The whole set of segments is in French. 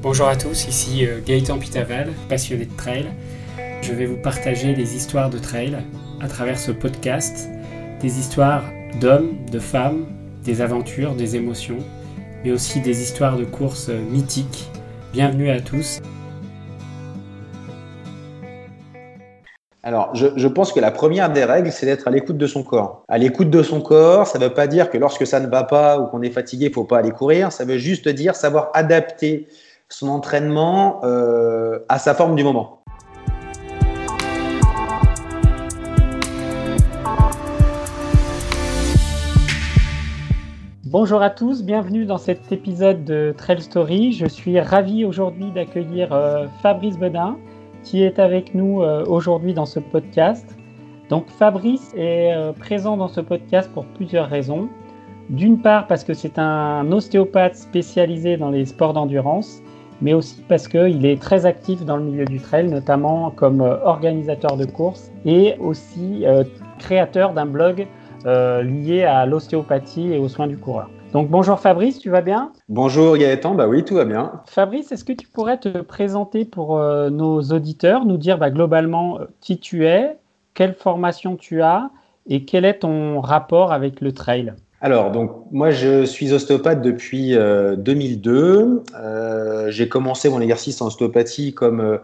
Bonjour à tous, ici euh, Gaëtan Pitaval, passionné de trail. Je vais vous partager des histoires de trail à travers ce podcast, des histoires d'hommes, de femmes, des aventures, des émotions, mais aussi des histoires de courses mythiques. Bienvenue à tous. Alors, je, pense que la première des règles, c'est d'être à l'écoute de son corps. À l'écoute de son corps, ça ne veut pas dire que lorsque ça ne va pas ou qu'on est fatigué, il ne faut pas aller courir. Ça veut juste dire savoir adapter son entraînement euh, à sa forme du moment. Bonjour à tous, bienvenue dans cet épisode de Trail Story. Je suis ravi aujourd'hui d'accueillir euh, Fabrice Bedin qui est avec nous euh, aujourd'hui dans ce podcast. Donc Fabrice est présent dans ce podcast pour plusieurs raisons. D'une part parce que c'est un ostéopathe spécialisé dans les sports d'endurance mais aussi parce qu'il est très actif dans le milieu du trail, notamment comme euh, organisateur de courses et aussi euh, créateur d'un blog euh, lié à l'ostéopathie et aux soins du coureur. Donc bonjour Fabrice, tu vas bien? Bonjour Gaëtan, bah oui, tout va bien. Fabrice, est-ce que tu pourrais te présenter pour nos auditeurs, nous dire bah, globalement qui tu es, quelle formation tu as et quel est ton rapport avec le trail? Alors, donc, moi, je suis ostéopathe depuis 2002. Euh, euh, j'ai commencé mon exercice en ostéopathie comme euh,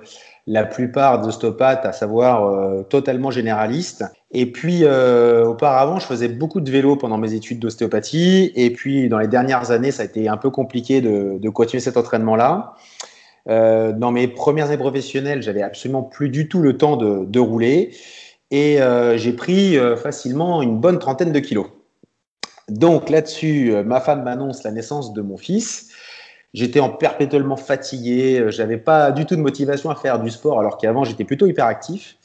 la plupart des ostéopathes, à savoir totalement généraliste. Et puis, auparavant, je faisais beaucoup de vélo pendant mes études d'ostéopathie. Et puis, dans les dernières années, ça a été un peu compliqué de, continuer cet entraînement-là. dans mes premières années professionnelles, j'avais absolument plus du tout le temps de rouler. Et j'ai pris facilement une bonne trentaine de kilos. Donc là-dessus, euh, ma femme m'annonce la naissance de mon fils. J'étais en perpétuellement fatigué, euh, j'avais pas du tout de motivation à faire du sport alors qu'avant j'étais plutôt hyperactif.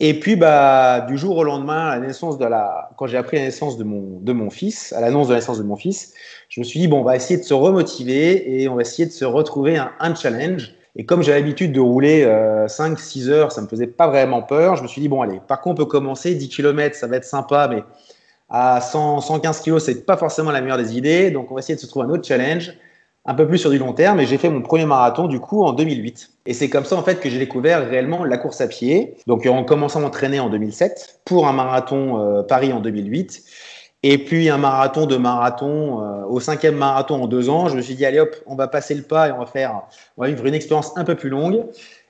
Et puis bah du jour au lendemain, la naissance de la quand j'ai appris la naissance de mon de mon fils, à l'annonce de la naissance de mon fils, je me suis dit bon, on va essayer de se remotiver et on va essayer de se retrouver un, challenge. Et comme j'ai l'habitude de rouler 5-6 euh, heures, ça me faisait pas vraiment peur. Je me suis dit bon allez, par contre on peut commencer 10 km, ça va être sympa, mais à 100, 115 kg, c'est pas forcément la meilleure des idées. Donc, on va essayer de se trouver un autre challenge, un peu plus sur du long terme. Et j'ai fait mon premier marathon, du coup, en 2008. Et c'est comme ça, en fait, que j'ai découvert réellement la course à pied. Donc, en commençant à m'entraîner en 2007 pour un marathon euh, Paris en 2008. Et puis, un marathon de marathon, euh, au cinquième marathon en deux ans, je me suis dit, allez hop, on va passer le pas et on va faire, on va vivre une expérience un peu plus longue.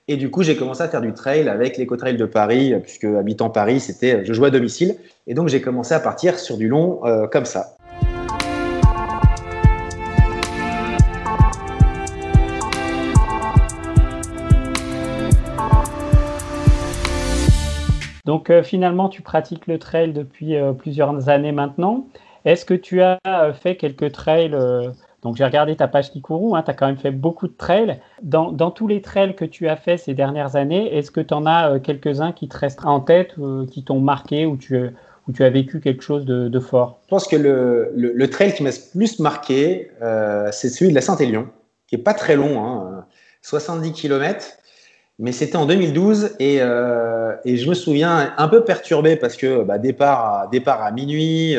Et du coup, j'ai commencé à faire du trail avec l'éco-trail de Paris, puisque habitant Paris, c'était, je jouais à domicile. Et donc, j'ai commencé à partir sur du long euh, comme ça. Donc, euh, finalement, tu pratiques le trail depuis euh, plusieurs années maintenant. Est-ce que tu as fait quelques trails donc j'ai regardé ta page Kikourou, hein, tu as quand même fait beaucoup de trails. Dans, tous les trails que tu as fait ces dernières années, est-ce que tu en as euh, quelques-uns qui te restent en tête, euh, qui t'ont marqué, ou tu, où tu as vécu quelque chose de, fort? Je pense que le, trail qui m'a le plus marqué, euh, c'est celui de la Saint-Élion, qui est pas très long, 70 hein, km. Mais c'était en 2012 et, je me souviens un peu perturbé parce que bah, départ à minuit,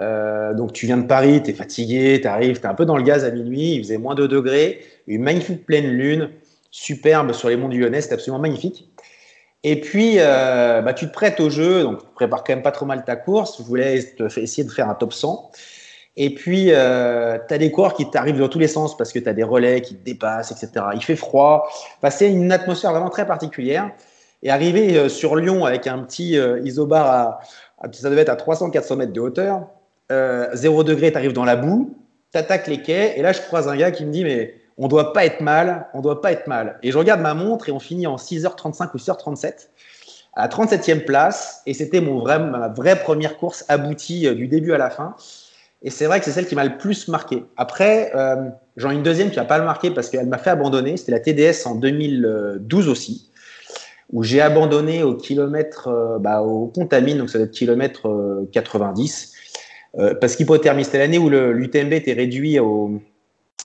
euh, donc tu viens de Paris, tu es fatigué, tu arrives, tu es un peu dans le gaz à minuit, il faisait moins 2 degrés, une magnifique pleine lune, superbe sur les monts du Lyonnais, c'était absolument magnifique. Et puis, euh, bah, tu te prêtes au jeu, donc tu prépares quand même pas trop mal ta course. Je voulais essayer de faire un top 100. Et puis, euh, tu as des coureurs qui t'arrivent dans tous les sens parce que tu as des relais qui te dépassent, etc. Il fait froid. c'est une atmosphère vraiment très particulière. Et arriver sur Lyon avec un petit isobar ça devait être à 300-400 mètres de hauteur, euh, 0 degré, tu arrives dans la boue, tu attaques les quais, et là, je croise un gars qui me dit, mais on doit pas être mal, on doit pas être mal. Et je regarde ma montre et on finit en 6h35 ou 6h37 à la 37e place, et c'était vrai, ma vraie première course aboutie euh, du début à la fin. Et c'est vrai que c'est celle qui m'a le plus marqué. Après, euh, j'en ai une deuxième qui n'a pas le marqué parce qu'elle m'a fait abandonner. C'était la TDS en 2012 aussi, où j'ai abandonné au kilomètre, euh, bah, au Contamine, donc ça doit être kilomètre 90. Euh, parce qu'hypothermie, c'était l'année où l'UTMB était réduit,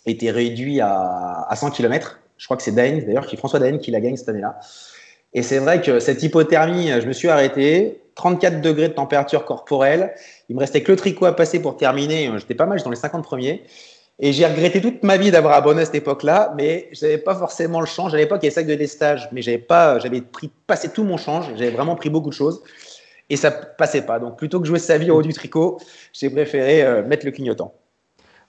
était réduit à, à 100 km. Je crois que c'est Daen, d'ailleurs, qui François Daen qui la gagne cette année-là. Et c'est vrai que cette hypothermie, je me suis arrêté, 34 degrés de température corporelle. Il me restait que le tricot à passer pour terminer. J'étais pas mal dans les 50 premiers. Et j'ai regretté toute ma vie d'avoir abonné à cette époque-là, mais je n'avais pas forcément le change. À l'époque, il y avait sac de lestage, mais j'avais pas, j'avais pris, passé tout mon change. J'avais vraiment pris beaucoup de choses et ça passait pas. Donc plutôt que jouer sa vie au haut du tricot, j'ai préféré euh, mettre le clignotant.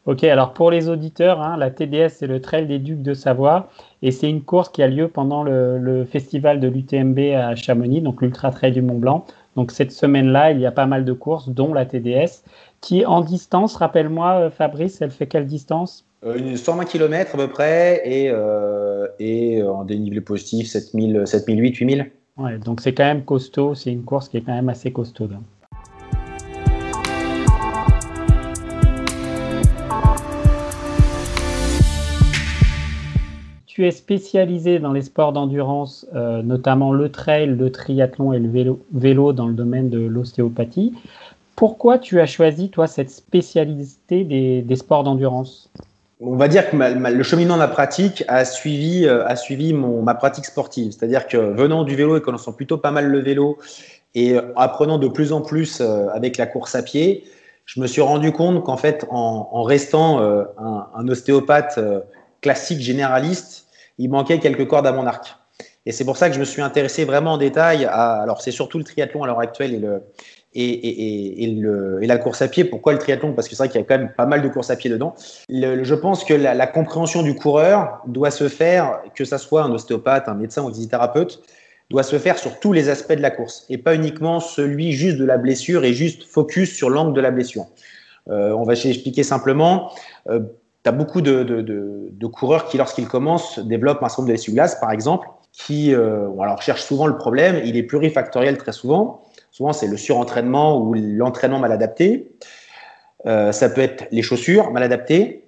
Ok, alors pour les auditeurs, hein, la TDS, c'est le Trail des Ducs de Savoie et c'est une course qui a lieu pendant le, festival de l'UTMB à Chamonix, donc l'Ultra Trail du Mont Blanc. Donc cette semaine-là, il y a pas mal de courses, dont la TDS, qui en distance, rappelle-moi euh, Fabrice, elle fait quelle distance? Euh, 120 km à peu près et, euh, et en dénivelé positif 7000, 7008, 8000. Donc c'est quand même costaud, c'est une course qui est quand même assez costaud. tu es spécialisé dans les sports d'endurance, euh, notamment le trail, le triathlon et le vélo, dans le domaine de l'ostéopathie. Pourquoi tu as choisi, toi, cette spécialité des, sports d'endurance? On va dire que le cheminement de ma pratique a suivi, euh, a suivi mon, ma pratique sportive. C'est-à-dire que venant du vélo et connaissant plutôt pas mal le vélo et euh, apprenant de plus en plus avec la course à pied, je me suis rendu compte qu'en fait, en, restant un, un, ostéopathe classique généraliste, il manquait quelques cordes à mon arc. Et c'est pour ça que je me suis intéressé vraiment en détail à. Alors, c'est surtout le triathlon à l'heure actuelle et, le, et, la course à pied. Pourquoi le triathlon? Parce que c'est vrai qu'il y a quand même pas mal de courses à pied dedans. je pense que la, compréhension du coureur doit se faire, que ça soit un ostéopathe, un médecin ou un kinésithérapeute, doit se faire sur tous les aspects de la course et pas uniquement celui juste de la blessure et juste focus sur l'angle de la blessure. Euh, on va expliquer simplement. Euh, tu as beaucoup de, coureurs qui, lorsqu'ils commencent, développent un syndrome de l'essuie-glace, par exemple, qui euh, alors, cherchent souvent le problème. Il est plurifactoriel très souvent. Souvent, c'est le surentraînement ou l'entraînement mal adapté. Euh, ça peut être les chaussures mal adaptées.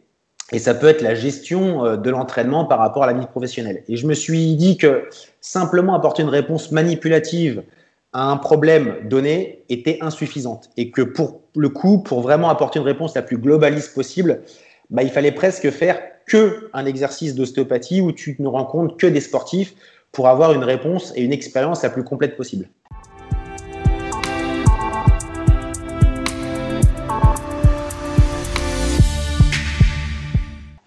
Et ça peut être la gestion euh, de l'entraînement par rapport à la vie professionnelle. Et je me suis dit que simplement apporter une réponse manipulative à un problème donné était insuffisante. Et que pour le coup, pour vraiment apporter une réponse la plus globaliste possible, bah, il fallait presque faire que un exercice d'ostéopathie où tu ne rencontres que des sportifs pour avoir une réponse et une expérience la plus complète possible.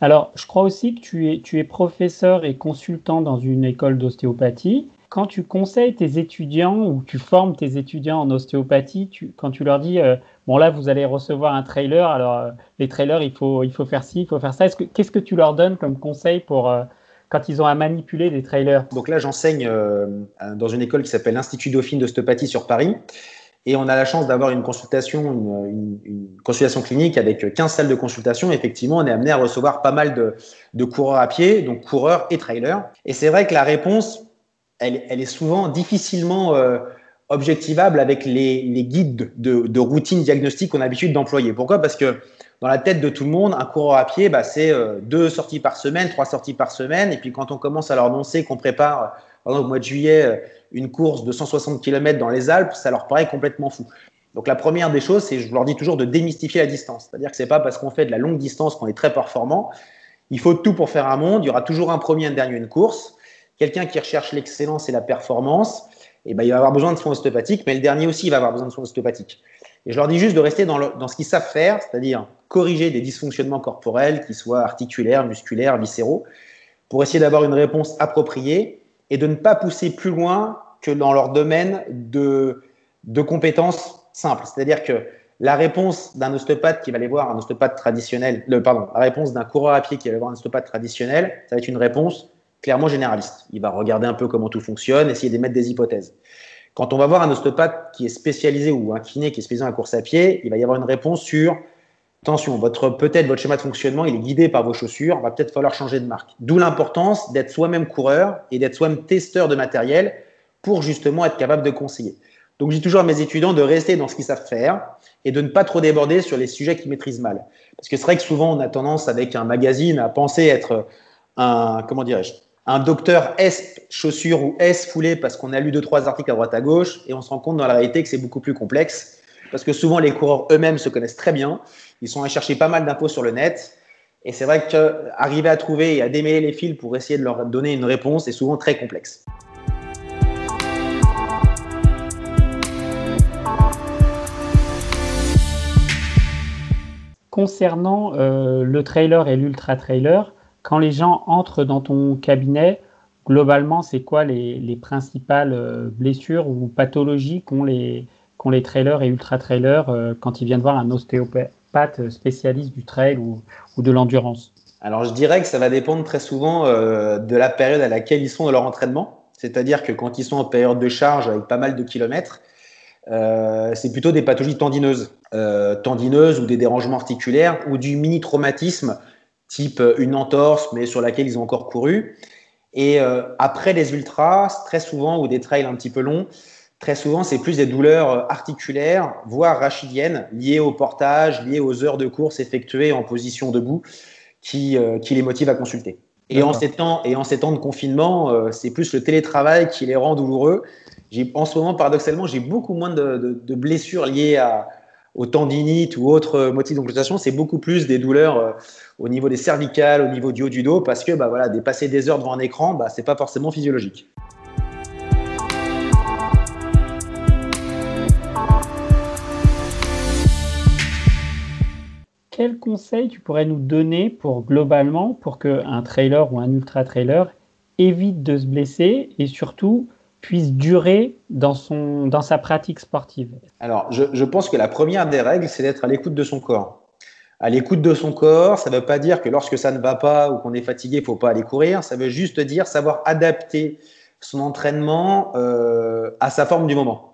Alors, je crois aussi que tu es, tu es professeur et consultant dans une école d'ostéopathie quand tu conseilles tes étudiants ou tu formes tes étudiants en ostéopathie, quand tu leur dis euh, bon là vous allez recevoir un trailer, alors euh, les trailers il faut il faut faire ci, il faut faire ça. Qu'est-ce que tu leur donnes comme conseil pour euh, quand ils ont à manipuler des trailers? Donc là j'enseigne dans une école qui s'appelle l'Institut Dauphine d'ostéopathie sur Paris. Et on a la chance d'avoir une consultation, une, consultation clinique avec 15 salles de consultation. Effectivement, on est amené à recevoir pas mal de, de coureurs à pied, donc coureurs et trailers. Et c'est vrai que la réponse, elle, est souvent difficilement euh, objectivable avec les, guides de, routine diagnostique qu'on a l'habitude d'employer. Pourquoi? Parce que dans la tête de tout le monde, un coureur à pied, bah, c'est euh, deux sorties par semaine, trois sorties par semaine. Et puis quand on commence à leur annoncer qu'on prépare, par exemple, au mois de juillet, euh, une course de 160 km dans les Alpes, ça leur paraît complètement fou. Donc la première des choses, c'est, je leur dis toujours, de démystifier la distance. C'est-à-dire que c'est pas parce qu'on fait de la longue distance qu'on est très performant. Il faut tout pour faire un monde. Il y aura toujours un premier, un dernier, une course. Quelqu'un qui recherche l'excellence et la performance, eh ben, il va avoir besoin de soins ostéopathiques, mais le dernier aussi, il va avoir besoin de soins ostéopathiques. Et je leur dis juste de rester dans, dans ce qu'ils savent faire, c'est-à-dire corriger des dysfonctionnements corporels, qu'ils soient articulaires, musculaires, viscéraux, pour essayer d'avoir une réponse appropriée et de ne pas pousser plus loin que dans leur domaine de, de compétences simples. C'est-à-dire que la réponse d'un ostéopathe qui va aller voir un ostéopathe traditionnel, le, pardon, la réponse d'un coureur à pied qui va aller voir un ostéopathe traditionnel, ça va être une réponse clairement généraliste. Il va regarder un peu comment tout fonctionne, essayer d'émettre des hypothèses. Quand on va voir un ostéopathe qui est spécialisé ou un kiné qui est spécialisé en course à pied, il va y avoir une réponse sur attention, votre peut-être votre schéma de fonctionnement, il est guidé par vos chaussures, va peut-être falloir changer de marque. D'où l'importance d'être soi-même coureur et d'être soi-même testeur de matériel pour justement être capable de conseiller. Donc, j'ai toujours à mes étudiants de rester dans ce qu'ils savent faire et de ne pas trop déborder sur les sujets qu'ils maîtrisent mal. Parce que c'est vrai que souvent, on a tendance, avec un magazine, à penser être un, comment dirais-je, un docteur S chaussures ou S foulée parce qu'on a lu deux trois articles à droite à gauche et on se rend compte dans la réalité que c'est beaucoup plus complexe parce que souvent les coureurs eux-mêmes se connaissent très bien, ils sont allés chercher pas mal d'infos sur le net et c'est vrai qu'arriver à trouver et à démêler les fils pour essayer de leur donner une réponse est souvent très complexe. concernant le trailer et l'ultra trailer, quand les gens entrent dans ton cabinet, globalement, c'est quoi les, principales blessures ou pathologies qu'ont les, les trailers et ultra trailers quand ils viennent voir un ostéopathe? Spécialiste du trail ou de l'endurance alors, je dirais que ça va dépendre très souvent euh, de la période à laquelle ils sont de leur entraînement. C'est-à-dire que quand ils sont en période de charge avec pas mal de kilomètres, euh, c'est plutôt des pathologies tendineuses, euh, tendineuses ou des dérangements articulaires ou du mini-traumatisme type une entorse mais sur laquelle ils ont encore couru. Et après les ultras, très souvent, ou des trails un petit peu longs, très souvent, c'est plus des douleurs articulaires, voire rachidiennes, liées au portage, liées aux heures de course effectuées en position debout qui, euh, qui les motive à consulter. Et en, ces temps, et en ces temps de confinement, euh, c'est plus le télétravail qui les rend douloureux. En ce moment, paradoxalement, j'ai beaucoup moins de, de, blessures liées à, aux tendinites ou autres motifs d'occlusion. C'est beaucoup plus des douleurs euh, au niveau des cervicales, au niveau du haut du dos, parce que bah, voilà, dépasser des heures devant un écran, bah, ce n'est pas forcément physiologique. Quel conseil tu pourrais nous donner pour globalement pour qu'un trailer ou un ultra trailer évite de se blesser et surtout puisse durer dans, sa pratique sportive? Alors, je, pense que la première des règles, c'est d'être à l'écoute de son corps. À l'écoute de son corps, ça ne veut pas dire que lorsque ça ne va pas ou qu'on est fatigué, il ne faut pas aller courir. Ça veut juste dire savoir adapter son entraînement euh, à sa forme du moment.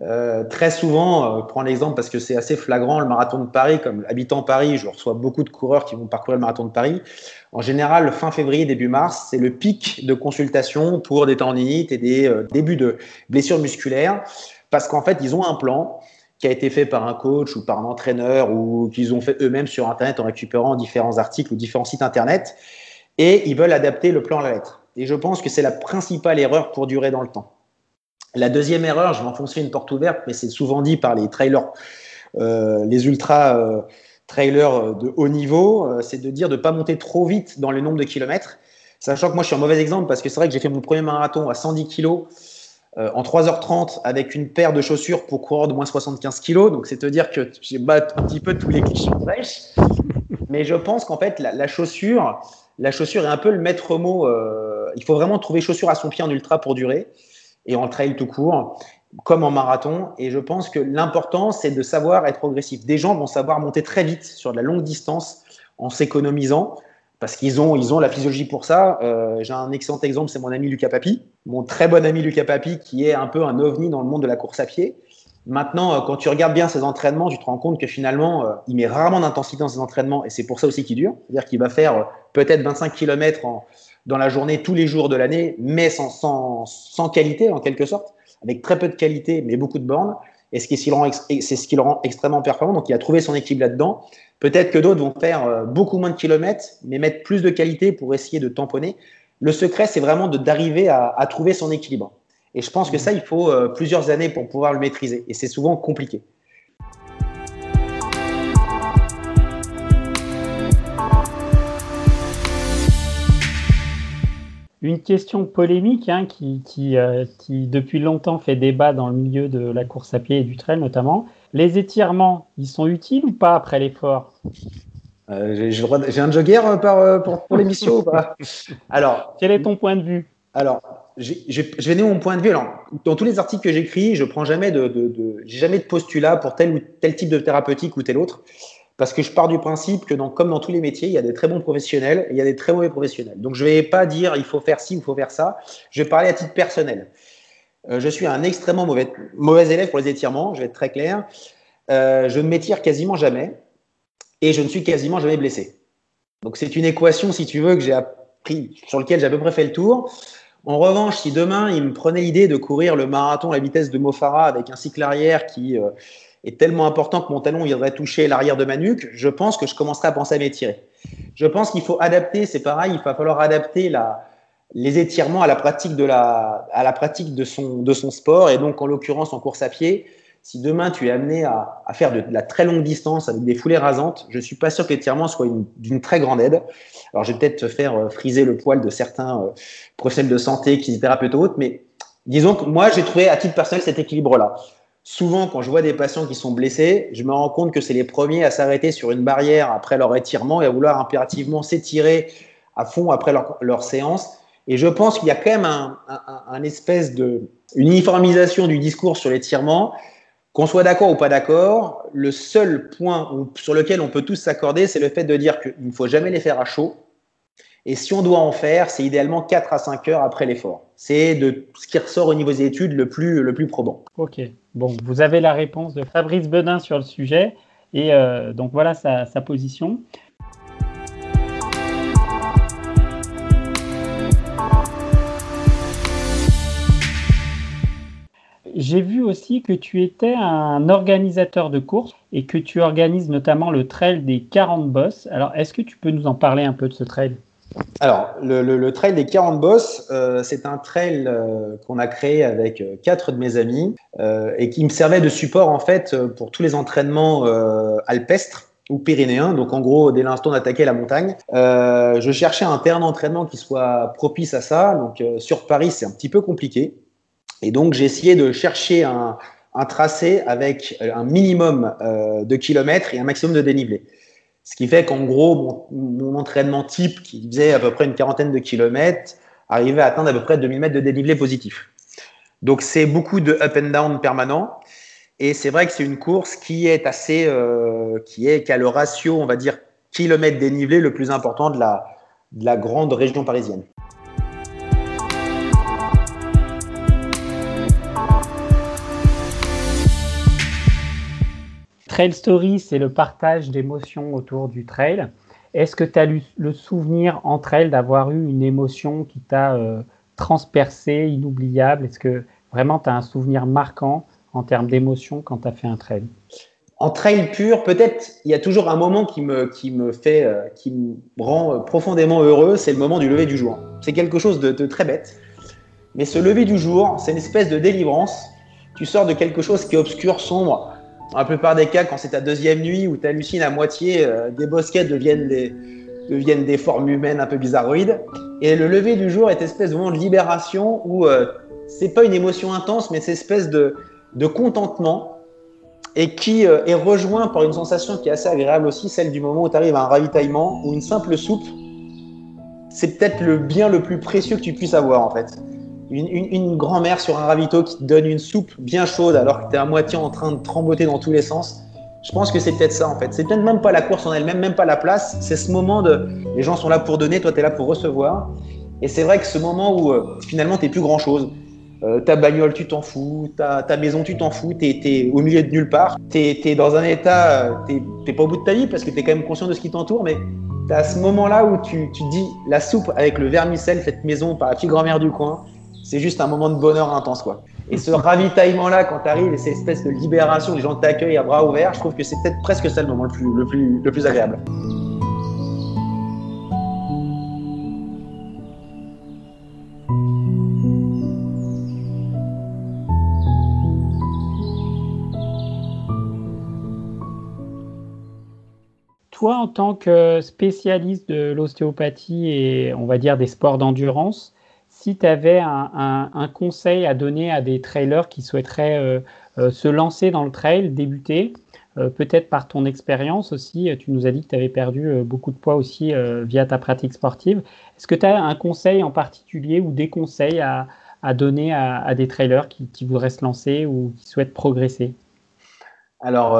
Euh, très souvent, euh, prends l'exemple parce que c'est assez flagrant, le marathon de Paris, comme habitant Paris, je reçois beaucoup de coureurs qui vont parcourir le marathon de Paris. En général, fin février, début mars, c'est le pic de consultation pour des tendinites et des euh, débuts de blessures musculaires parce qu'en fait, ils ont un plan qui a été fait par un coach ou par un entraîneur ou qu'ils ont fait eux-mêmes sur Internet en récupérant différents articles ou différents sites Internet et ils veulent adapter le plan à la lettre. Et je pense que c'est la principale erreur pour durer dans le temps. La deuxième erreur, je vais enfoncer une porte ouverte, mais c'est souvent dit par les trailers, euh, les ultra euh, trailers de haut niveau, euh, c'est de dire de ne pas monter trop vite dans le nombre de kilomètres. Sachant que moi, je suis un mauvais exemple parce que c'est vrai que j'ai fait mon premier marathon à 110 kilos en 3h30 avec une paire de chaussures pour coureur de moins 75 kilos. Donc, c'est te dire que j'ai battu un petit peu tous les clichés Mais je pense qu'en fait, la, chaussure, la chaussure est un peu le maître mot. il faut vraiment trouver chaussure à son pied en ultra pour durer et en trail tout court, comme en marathon. Et je pense que l'important, c'est de savoir être progressif. Des gens vont savoir monter très vite sur de la longue distance en s'économisant parce qu'ils ont, ils ont la physiologie pour ça. Euh, j'ai un excellent exemple, c'est mon ami Lucas Papi, mon très bon ami Lucas Papi, qui est un peu un ovni dans le monde de la course à pied. Maintenant, euh, quand tu regardes bien ses entraînements, tu te rends compte que finalement, euh, il met rarement d'intensité dans ses entraînements et c'est pour ça aussi qu'il dure. C'est-à-dire qu'il va faire peut-être 25 km en, dans la journée tous les jours de l'année, mais sans, sans, sans, qualité en quelque sorte, avec très peu de qualité, mais beaucoup de bornes. Et c'est ce qui le rend extrêmement performant. Donc il a trouvé son équipe là-dedans. Peut-être que d'autres vont faire euh, beaucoup moins de kilomètres, mais mettre plus de qualité pour essayer de tamponner. Le secret, c'est vraiment d'arriver à, à, trouver son équilibre. Et je pense que ça, il faut euh, plusieurs années pour pouvoir le maîtriser. Et c'est souvent compliqué. Une question polémique hein, qui, euh, qui, depuis longtemps fait débat dans le milieu de la course à pied et du trail notamment. Les étirements, ils sont utiles ou pas après l'effort? Euh, J'ai un jogger euh, par, pour, l'émission ou pas? Alors, quel est ton point de vue? Alors, je vais donner mon point de vue. Alors, dans tous les articles que j'écris, je prends jamais de, de, de jamais de postulat pour tel ou tel type de thérapeutique ou tel autre. Parce que je pars du principe que, comme dans tous les métiers, il y a des très bons professionnels et il y a des très mauvais professionnels. Donc, je ne vais pas dire il faut faire ci ou il faut faire ça. Je vais parler à titre personnel. Euh, je suis un extrêmement mauvais, mauvais élève pour les étirements, je vais être très clair. Euh, je ne m'étire quasiment jamais et je ne suis quasiment jamais blessé. Donc, c'est une équation, si tu veux, que j'ai appris, sur laquelle j'ai à peu près fait le tour. En revanche, si demain, il me prenait l'idée de courir le marathon à la vitesse de Mofara avec un cycle arrière qui. Euh, est tellement important que mon talon viendrait toucher l'arrière de ma nuque, je pense que je commencerai à penser à m'étirer. Je pense qu'il faut adapter, c'est pareil, il va falloir adapter les étirements à la pratique de son, sport et donc en l'occurrence en course à pied. Si demain tu es amené à, faire de, la très longue distance avec des foulées rasantes, je suis pas sûr que l'étirement soit d'une très grande aide. Alors je vais peut-être faire euh, friser le poil de certains euh, de santé, kinésithérapeutes ou autres, mais disons que moi j'ai trouvé à titre personnel cet équilibre-là. Souvent, quand je vois des patients qui sont blessés, je me rends compte que c'est les premiers à s'arrêter sur une barrière après leur étirement et à vouloir impérativement s'étirer à fond après leur, séance. Et je pense qu'il y a quand même un, espèce de une uniformisation du discours sur l'étirement. Qu'on soit d'accord ou pas d'accord, le seul point sur lequel on peut tous s'accorder, c'est le fait de dire qu'il ne faut jamais les faire à chaud. Et si on doit en faire, c'est idéalement 4 à 5 heures après l'effort. C'est de ce qui ressort au niveau des études le plus, le plus probant. Ok. Bon, vous avez la réponse de Fabrice Bedin sur le sujet. Et euh, donc voilà sa, position. J'ai vu aussi que tu étais un organisateur de courses et que tu organises notamment le trail des 40 boss. Alors, est-ce que tu peux nous en parler un peu de ce trail? Alors, le, trail des 40 boss, euh, c'est un trail euh, qu'on a créé avec euh, quatre de mes amis et qui me servait de support en fait pour tous les entraînements alpestres ou pyrénéens. Donc, en gros, dès l'instant d'attaquer la montagne, je cherchais un terrain d'entraînement qui soit propice à ça. Donc, sur Paris, c'est un petit peu compliqué. Et donc, j'ai essayé de chercher un, un tracé avec un minimum de kilomètres et un maximum de dénivelé. Ce qui fait qu'en gros, mon, entraînement type, qui faisait à peu près une quarantaine de kilomètres, arrivait à atteindre à peu près 2000 mètres de dénivelé positif. Donc c'est beaucoup de up and down permanent. Et c'est vrai que c'est une course qui est assez, euh, qui est, qui a le ratio, on va dire, kilomètre dénivelé le plus important de la, de la grande région parisienne. Trail Story, c'est le partage d'émotions autour du trail. Est-ce que tu as le souvenir entre elles d'avoir eu une émotion qui t'a euh, transpercé, inoubliable? Est-ce que vraiment tu as un souvenir marquant en termes d'émotion quand tu as fait un trail? En trail pur, peut-être il y a toujours un moment qui me, qui me fait, euh, qui me rend euh, profondément heureux, c'est le moment du lever du jour. C'est quelque chose de, de très bête. Mais ce lever du jour, c'est une espèce de délivrance. Tu sors de quelque chose qui est obscur, sombre, dans la plupart des cas, quand c'est ta deuxième nuit où tu hallucines à moitié, euh, des bosquets deviennent des, deviennent des formes humaines un peu bizarroïdes. Et le lever du jour est espèce de moment de libération où euh, c'est pas une émotion intense, mais c'est espèce de, de contentement et qui euh, est rejoint par une sensation qui est assez agréable aussi, celle du moment où tu arrives à un ravitaillement ou une simple soupe. C'est peut-être le bien le plus précieux que tu puisses avoir en fait une, grand-mère sur un ravito qui te donne une soupe bien chaude alors que tu es à moitié en train de trembloter dans tous les sens. Je pense que c'est peut-être ça en fait. C'est peut-être même pas la course en elle-même, même pas la place. C'est ce moment de les gens sont là pour donner, toi tu es là pour recevoir. Et c'est vrai que ce moment où euh, finalement tu plus grand-chose. Euh, ta bagnole, tu t'en fous. Ta, ta, maison, tu t'en fous. Tu es, au milieu de nulle part. Tu es, dans un état, euh, tu n'es pas au bout de ta vie parce que tu es quand même conscient de ce qui t'entoure, mais tu as ce moment-là où tu, tu dis la soupe avec le vermicelle faite maison par la petite grand-mère du coin c'est juste un moment de bonheur intense, quoi. Et ce ravitaillement-là, quand tu arrives, et cette espèce de libération, les gens t'accueillent à bras ouverts, je trouve que c'est peut-être presque ça le moment le plus, le plus, le plus agréable. Toi, en tant que spécialiste de l'ostéopathie et on va dire des sports d'endurance, si tu avais un, conseil à donner à des trailers qui souhaiteraient euh, euh, se lancer dans le trail, débuter, euh, peut-être par ton expérience aussi, tu nous as dit que tu avais perdu beaucoup de poids aussi via ta pratique sportive. Est-ce que tu as un conseil en particulier ou des conseils à, donner à, des trailers qui, voudraient se lancer ou qui souhaitent progresser? Alors,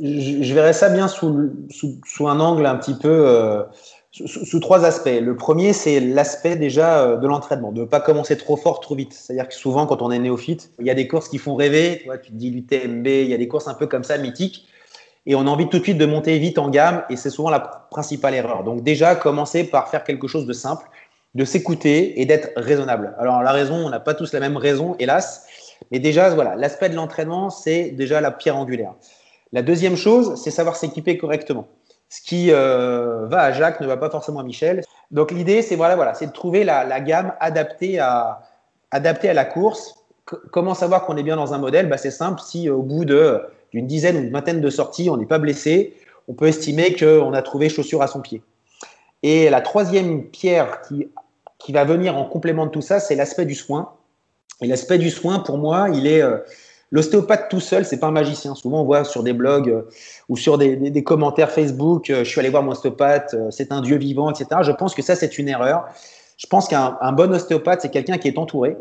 je, verrais ça bien sous, sous, un angle un petit peu sous, trois aspects. Le premier, c'est l'aspect déjà euh, de l'entraînement, de ne pas commencer trop fort, trop vite. C'est-à-dire que souvent, quand on est néophyte, il y a des courses qui font rêver. Tu, tu te dis l'UTMB, il y a des courses un peu comme ça, mythiques. Et on a envie tout de suite de monter vite en gamme, et c'est souvent la principale erreur. Donc déjà, commencer par faire quelque chose de simple, de s'écouter et d'être raisonnable. Alors la raison, on n'a pas tous la même raison, hélas. Mais déjà, voilà, l'aspect de l'entraînement, c'est déjà la pierre angulaire. La deuxième chose, c'est savoir s'équiper correctement. Ce qui euh, va à Jacques ne va pas forcément à Michel. Donc l'idée, c'est voilà, voilà, c'est de trouver la, gamme adaptée à, adaptée à la course. comment savoir qu'on est bien dans un modèle? Bah, C'est simple, si au bout d'une dizaine ou une vingtaine de sorties, on n'est pas blessé, on peut estimer qu'on a trouvé chaussure à son pied. Et la troisième pierre qui, qui va venir en complément de tout ça, c'est l'aspect du soin. Et l'aspect du soin, pour moi, il est, euh, L'ostéopathe tout seul, c'est pas un magicien. Souvent, on voit sur des blogs euh, ou sur des, commentaires Facebook, euh, je suis allé voir mon ostéopathe, euh, c'est un dieu vivant, etc. Je pense que ça, c'est une erreur. Je pense qu'un bon ostéopathe, c'est quelqu'un qui est entouré.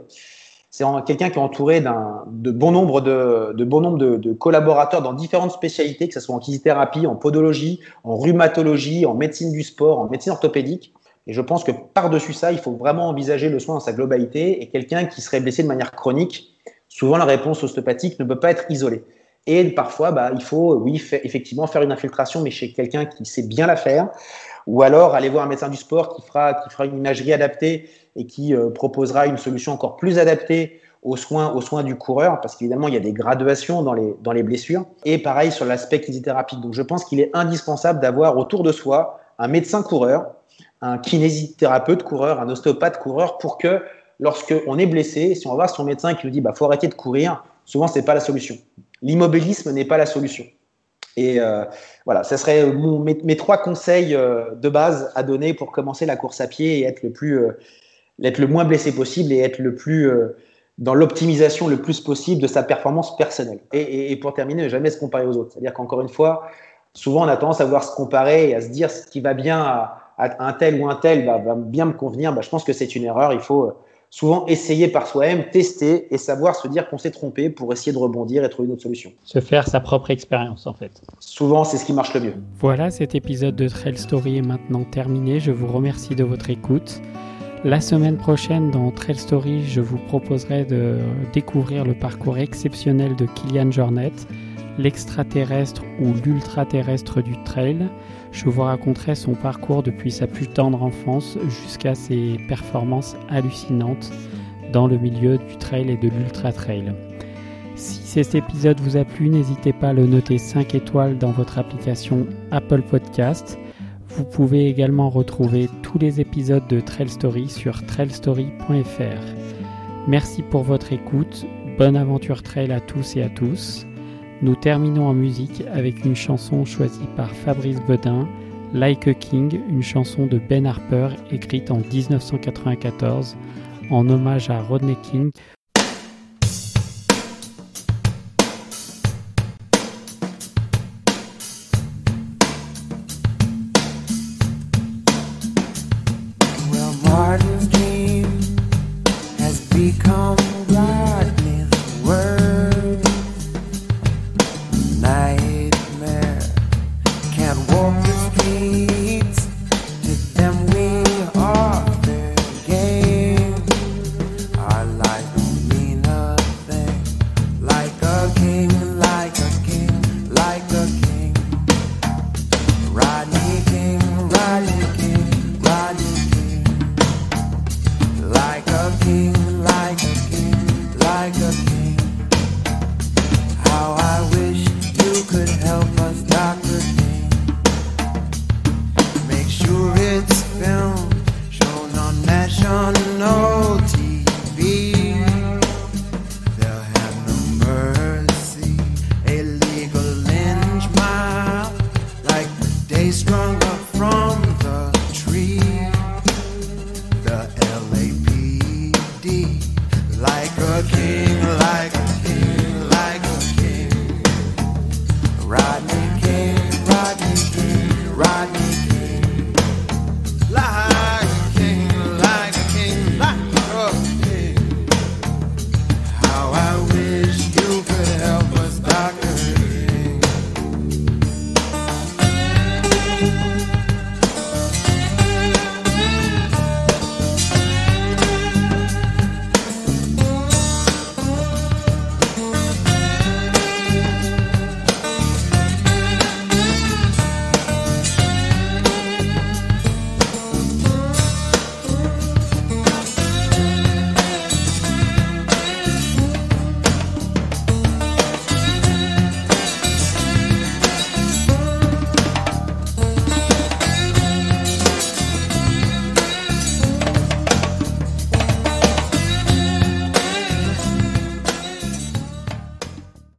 C'est quelqu'un qui est entouré de bon nombre, de, de, bon nombre de, collaborateurs dans différentes spécialités, que ce soit en kinésithérapie, en podologie, en rhumatologie, en médecine du sport, en médecine orthopédique. Et je pense que par-dessus ça, il faut vraiment envisager le soin dans sa globalité. Et quelqu'un qui serait blessé de manière chronique, souvent la réponse ostéopathique ne peut pas être isolée. Et parfois, bah, il faut, oui, effectivement, faire une infiltration, mais chez quelqu'un qui sait bien la faire, ou alors aller voir un médecin du sport qui fera, qui fera une imagerie adaptée et qui euh, proposera une solution encore plus adaptée aux soins, aux soins du coureur, parce qu'évidemment, il y a des graduations dans les, dans les blessures. Et pareil sur l'aspect kinésithérapie. Donc, je pense qu'il est indispensable d'avoir autour de soi un médecin coureur, un kinésithérapeute coureur, un ostéopathe coureur, pour que lorsqu'on est blessé, si on va voir son médecin qui nous dit bah faut arrêter de courir, souvent c'est pas la solution. L'immobilisme n'est pas la solution. Et euh, voilà, ce serait mes, trois conseils euh, de base à donner pour commencer la course à pied et être le plus, euh, être le moins blessé possible et être le plus dans l'optimisation le plus possible de sa performance personnelle. Et, pour terminer, ne jamais se comparer aux autres. C'est-à-dire qu'encore une fois, souvent on a tendance à vouloir se comparer et à se dire ce qui va bien à, un tel ou un tel va bien me convenir. Bah, je pense que c'est une erreur. Il faut souvent essayer par soi-même, tester et savoir se dire qu'on s'est trompé pour essayer de rebondir et trouver une autre solution. Se faire sa propre expérience en fait. Souvent, c'est ce qui marche le mieux. Voilà, cet épisode de Trail Story est maintenant terminé. Je vous remercie de votre écoute. La semaine prochaine, dans Trail Story, je vous proposerai de découvrir le parcours exceptionnel de Kylian Jornet, l'extraterrestre ou l'ultraterrestre du trail. Je vous raconterai son parcours depuis sa plus tendre enfance jusqu'à ses performances hallucinantes dans le milieu du trail et de l'ultra trail. Si cet épisode vous a plu, n'hésitez pas à le noter 5 étoiles dans votre application Apple Podcast. Vous pouvez également retrouver tous les épisodes de Trail Story sur trailstory.fr. Merci pour votre écoute. Bonne aventure trail à tous et à tous. Nous terminons en musique avec une chanson choisie par Fabrice Bedin, Like a King, une chanson de Ben Harper écrite en 1994 en hommage à Rodney King